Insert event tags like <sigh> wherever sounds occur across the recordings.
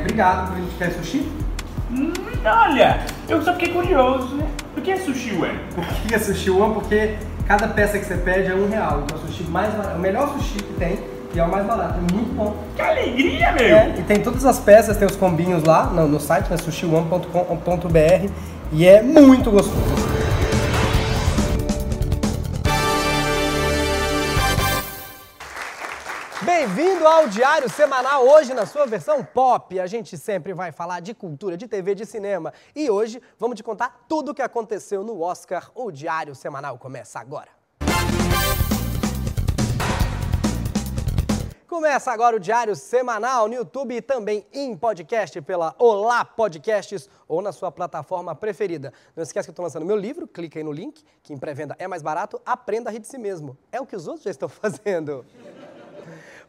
obrigado. A gente quer sushi? Hum, olha, eu só fiquei curioso, né? Por que é sushi, ué? Por que é sushi one? Porque cada peça que você pede é um real. Então é o sushi mais barato, o melhor sushi que tem e é o mais barato. É muito bom. Que alegria, meu! É, e tem todas as peças, tem os combinhos lá no, no site, né, sushione.com.br e é muito gostoso. Bem-vindo ao Diário Semanal, hoje na sua versão pop. A gente sempre vai falar de cultura, de TV, de cinema. E hoje vamos te contar tudo o que aconteceu no Oscar. O Diário Semanal começa agora. Começa agora o Diário Semanal no YouTube e também em podcast pela Olá Podcasts ou na sua plataforma preferida. Não esquece que eu estou lançando meu livro, clica aí no link, que em pré-venda é mais barato, aprenda a rir de si mesmo. É o que os outros já estão <laughs> fazendo.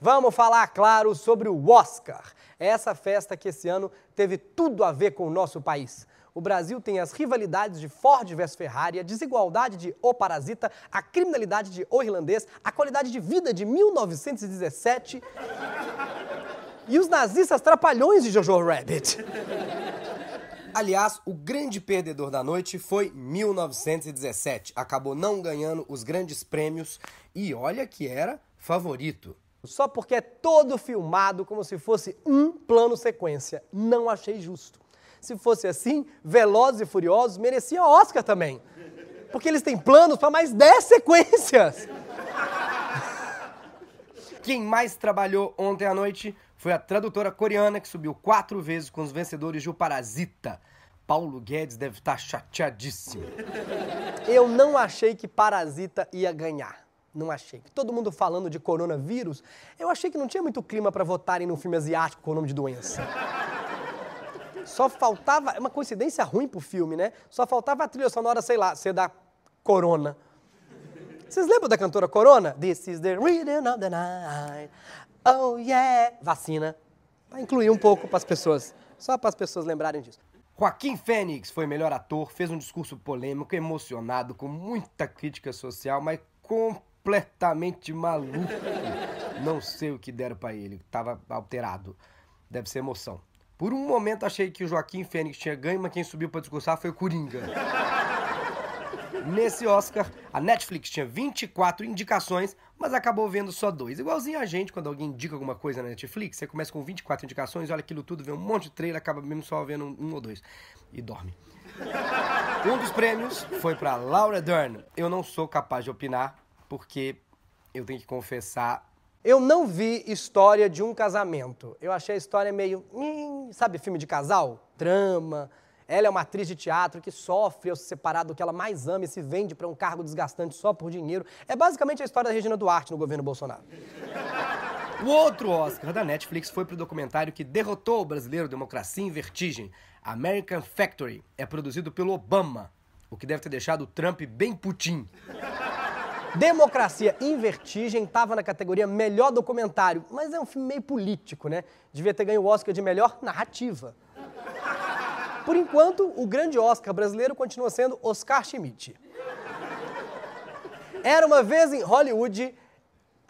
Vamos falar, claro, sobre o Oscar. Essa festa que esse ano teve tudo a ver com o nosso país. O Brasil tem as rivalidades de Ford versus Ferrari, a desigualdade de O Parasita, a criminalidade de O Irlandês, a qualidade de vida de 1917 e os nazistas trapalhões de Jojo Rabbit. Aliás, o grande perdedor da noite foi 1917. Acabou não ganhando os grandes prêmios e olha que era favorito. Só porque é todo filmado como se fosse um plano sequência. Não achei justo. Se fosse assim, Velozes e Furiosos merecia Oscar também. Porque eles têm planos para mais 10 sequências. <laughs> Quem mais trabalhou ontem à noite foi a tradutora coreana que subiu quatro vezes com os vencedores de O Parasita. Paulo Guedes deve estar chateadíssimo. Eu não achei que Parasita ia ganhar. Não achei. Todo mundo falando de coronavírus, eu achei que não tinha muito clima para votarem num filme asiático com o nome de doença. Só faltava, é uma coincidência ruim pro filme, né? Só faltava a trilha sonora, sei lá, ser da Corona. Vocês lembram da cantora Corona? This is the rhythm of the night. Oh yeah. Vacina. Pra incluir um pouco para as pessoas. Só para as pessoas lembrarem disso. Joaquim Fênix foi melhor ator, fez um discurso polêmico, emocionado, com muita crítica social, mas completamente maluco. Não sei o que deram para ele, tava alterado. Deve ser emoção. Por um momento achei que o Joaquim Fênix tinha ganho, mas quem subiu para discursar foi o Coringa. Nesse Oscar, a Netflix tinha 24 indicações, mas acabou vendo só dois. Igualzinho a gente, quando alguém indica alguma coisa na Netflix, você começa com 24 indicações, olha aquilo tudo, vê um monte de trailer, acaba mesmo só vendo um, ou dois. E dorme. Um dos prêmios foi para Laura Dern. Eu não sou capaz de opinar, porque eu tenho que confessar. Eu não vi História de um Casamento. Eu achei a história meio. Sabe, filme de casal? Drama. Ela é uma atriz de teatro que sofre ao se separar do que ela mais ama e se vende para um cargo desgastante só por dinheiro. É basicamente a história da Regina Duarte no governo Bolsonaro. O outro Oscar da Netflix foi para o documentário que derrotou o brasileiro Democracia em Vertigem. American Factory é produzido pelo Obama, o que deve ter deixado o Trump bem putim. Democracia em Vertigem estava na categoria melhor documentário, mas é um filme meio político, né? Devia ter ganho o Oscar de melhor narrativa. Por enquanto, o grande Oscar brasileiro continua sendo Oscar Schmidt. Era uma vez em Hollywood,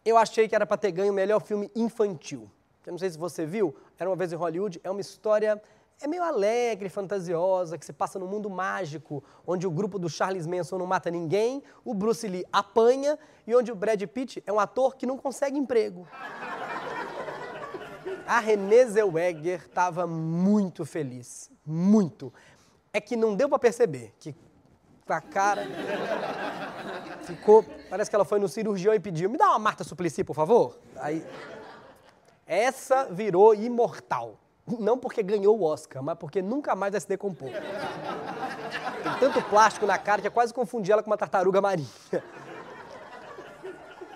eu achei que era para ter ganho o melhor filme infantil. Eu não sei se você viu, Era uma vez em Hollywood, é uma história é meio alegre, fantasiosa, que se passa no mundo mágico, onde o grupo do Charles Manson não mata ninguém, o Bruce Lee apanha e onde o Brad Pitt é um ator que não consegue emprego. A Renée Zellweger estava muito feliz, muito. É que não deu para perceber que com a cara ficou, parece que ela foi no cirurgião e pediu: "Me dá uma Marta Suplicy, por favor". Aí essa virou imortal. Não porque ganhou o Oscar, mas porque nunca mais vai se decompor. Tem tanto plástico na cara que quase confundi ela com uma tartaruga marinha.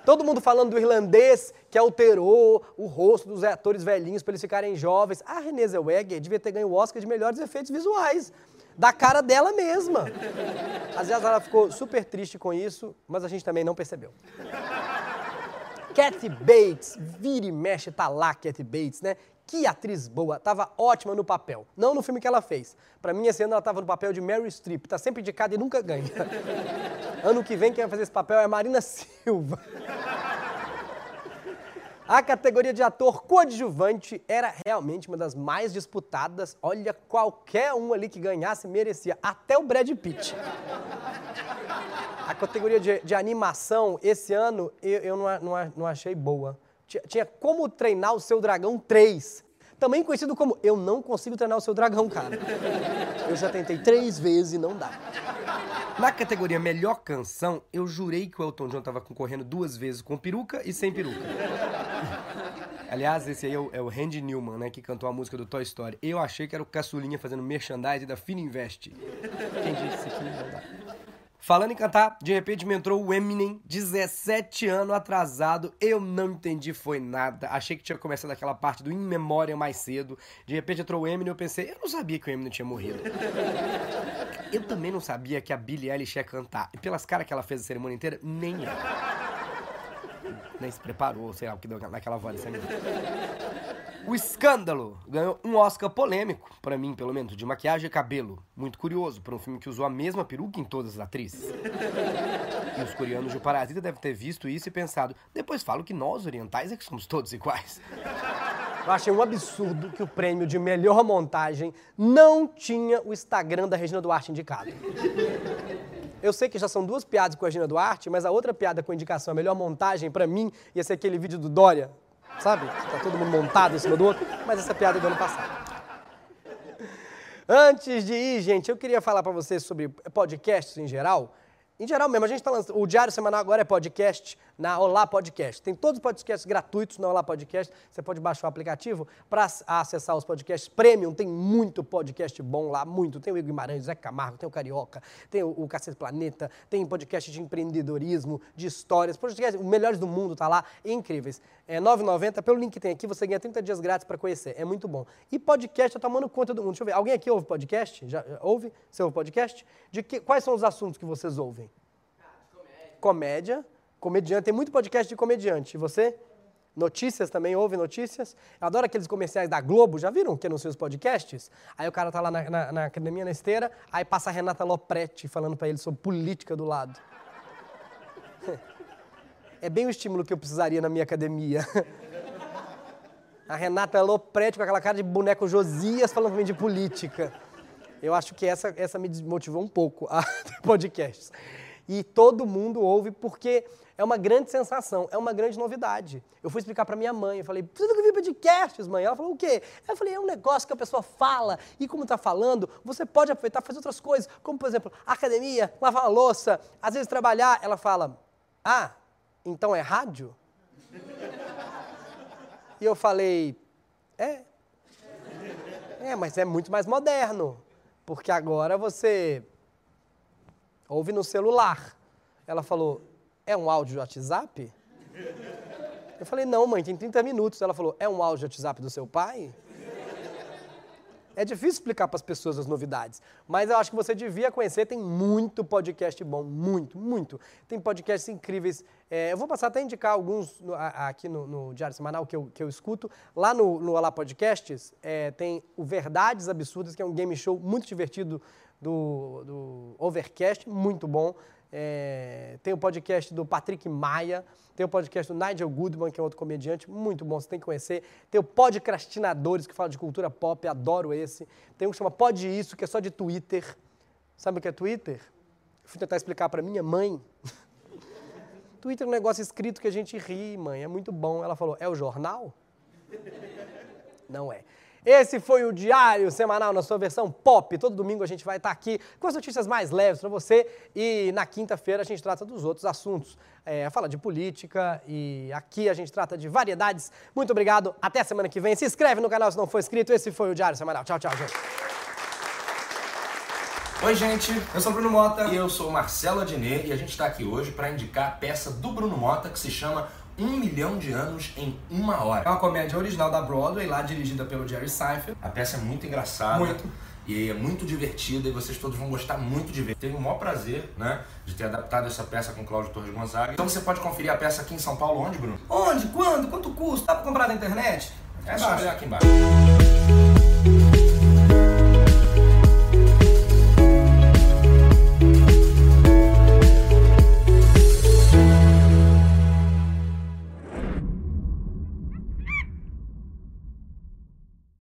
Todo mundo falando do irlandês que alterou o rosto dos atores velhinhos para eles ficarem jovens. A Renée Zellweger devia ter ganho o Oscar de melhores efeitos visuais. Da cara dela mesma. Às vezes ela ficou super triste com isso, mas a gente também não percebeu. Kathy Bates, vira e mexe, tá lá Kathy Bates, né? Que atriz boa, tava ótima no papel. Não no filme que ela fez. Para mim, esse ano ela tava no papel de Mary Streep. Tá sempre indicada e nunca ganha. <laughs> ano que vem, quem vai fazer esse papel é Marina Silva. A categoria de ator coadjuvante era realmente uma das mais disputadas. Olha, qualquer um ali que ganhasse merecia, até o Brad Pitt. A categoria de, de animação, esse ano, eu, eu não, não, não, achei boa. Tinha, Como Treinar o Seu Dragão 3. Também conhecido como Eu Não Consigo Treinar o Seu Dragão, cara. Eu já tentei três vezes e não dá. Na categoria Melhor Canção, eu jurei que o Elton John tava concorrendo duas vezes com peruca e sem peruca. Aliás, esse aí é o, é o Randy Newman, né, que cantou a música do Toy Story. Eu achei que era o Caçulinha fazendo merchandising da Fininvest. Quem disse que não dá? Falando em cantar, de repente me entrou o Eminem, 17 anos atrasado. Eu não entendi, foi nada. Achei que tinha começado aquela parte do In Memória mais cedo. De repente entrou o Eminem eu pensei, eu não sabia que o Eminem tinha morrido. Eu também não sabia que a Billie Eilish ia cantar. E pelas caras que ela fez a cerimônia inteira, nem ela. Nem se preparou, sei lá, o que deu naquela voz dessa menina. O Escândalo ganhou um Oscar polêmico, para mim, pelo menos, de maquiagem e cabelo. Muito curioso, para um filme que usou a mesma peruca em todas as atrizes. E os coreanos de Parasita devem ter visto isso e pensado, depois falo que nós, orientais, é que somos todos iguais. Eu achei um absurdo que o prêmio de melhor montagem não tinha o Instagram da Regina Duarte indicado. Eu sei que já são duas piadas com a Regina Duarte, mas a outra piada com indicação, a melhor montagem, para mim, ia ser aquele vídeo do Dória, sabe? Tá todo mundo montado em cima do outro, mas essa piada é do ano passado. Antes de ir, gente, eu queria falar para vocês sobre podcasts em geral. Em geral mesmo, a gente está lançando. O Diário Semanal agora é podcast na Olá Podcast. Tem todos os podcasts gratuitos na Olá Podcast. Você pode baixar o aplicativo para acessar os podcasts premium. Tem muito podcast bom lá, muito. Tem o Igor Guimarães, Zé Camargo, tem o Carioca, tem o, o Cacete Planeta, tem podcast de empreendedorismo, de histórias. Podcast, os melhores do mundo tá lá, incríveis. É 9,90. Pelo link que tem aqui, você ganha 30 dias grátis para conhecer. É muito bom. E podcast, eu tô tomando conta do mundo. Deixa eu ver. Alguém aqui ouve podcast? Já ouve? Você ouve podcast? De que, quais são os assuntos que vocês ouvem? Comédia. Comediante, tem muito podcast de comediante. E você? Notícias também, ouve notícias. Eu adoro aqueles comerciais da Globo, já viram que anunciam os podcasts? Aí o cara tá lá na, na, na academia, na esteira, aí passa a Renata Lopretti falando para ele sobre política do lado. <laughs> É bem o estímulo que eu precisaria na minha academia. <laughs> A Renata Lopretti com aquela cara de boneco Josias falando pra mim de política. Eu acho que essa, essa me desmotivou um pouco a <laughs> podcasts e todo mundo ouve porque é uma grande sensação, é uma grande novidade. Eu fui explicar para minha mãe, eu falei, precisa que ouvir podcasts, mãe. Ela falou, o quê? Eu falei, é um negócio que a pessoa fala e como está falando, você pode aproveitar fazer outras coisas, como por exemplo, academia, lavar a louça, às vezes trabalhar. Ela fala, ah, então é rádio? <laughs> e eu falei, é. É, mas é muito mais moderno, porque agora você ouve no celular. Ela falou, é um áudio de WhatsApp? Eu falei, não, mãe, tem 30 minutos. Ela falou, é um áudio de WhatsApp do seu pai? É difícil explicar para as pessoas as novidades, mas eu acho que você devia conhecer. Tem muito podcast bom, muito, muito. Tem podcasts incríveis. É, eu vou passar até a indicar alguns no, a, aqui no, no, Diário Semanal que eu, que eu escuto. Lá no, no Olá Podcasts é, tem o Verdades Absurdas, que é um game show muito divertido do, do Overcast, muito bom. É, tem o podcast do Patrick Maia, tem o podcast do Nigel Goodman, que é outro comediante, muito bom, você tem que conhecer. Tem o Podcastinadores, que fala de cultura pop, adoro esse. Tem um que chama Pod Isso, que é só de Twitter. Sabe o que é Twitter? fui tentar explicar para minha mãe. <laughs> Twitter é um negócio escrito que a gente ri, mãe, é muito bom. Ela falou, é o jornal? Não é. Esse foi o Diário Semanal na sua versão pop. Todo domingo a gente vai estar aqui com as notícias mais leves para você e na quinta-feira a gente trata dos outros assuntos. É, fala de política e aqui a gente trata de variedades. Muito obrigado, até semana que vem. Se inscreve no canal se não for inscrito. Esse foi o Diário Semanal. Tchau, tchau, gente. Oi, gente, eu sou o Bruno Mota e eu sou o Marcelo Adnet e a gente está aqui hoje para indicar a peça do Bruno Mota que se chama um milhão de anos em uma hora. É uma comédia original da Broadway, lá dirigida pelo Jerry Seinfeld. A peça é muito engraçada. Muito. E é muito divertida e vocês todos vão gostar muito de ver. Tenho o maior prazer, né, de ter adaptado essa peça com Cláudio Torres Gonzaga. Então você pode conferir a peça aqui em São Paulo, onde, Bruno? Onde? Quando? Quanto custa? Dá pra comprar na internet? É só olhar aqui embaixo.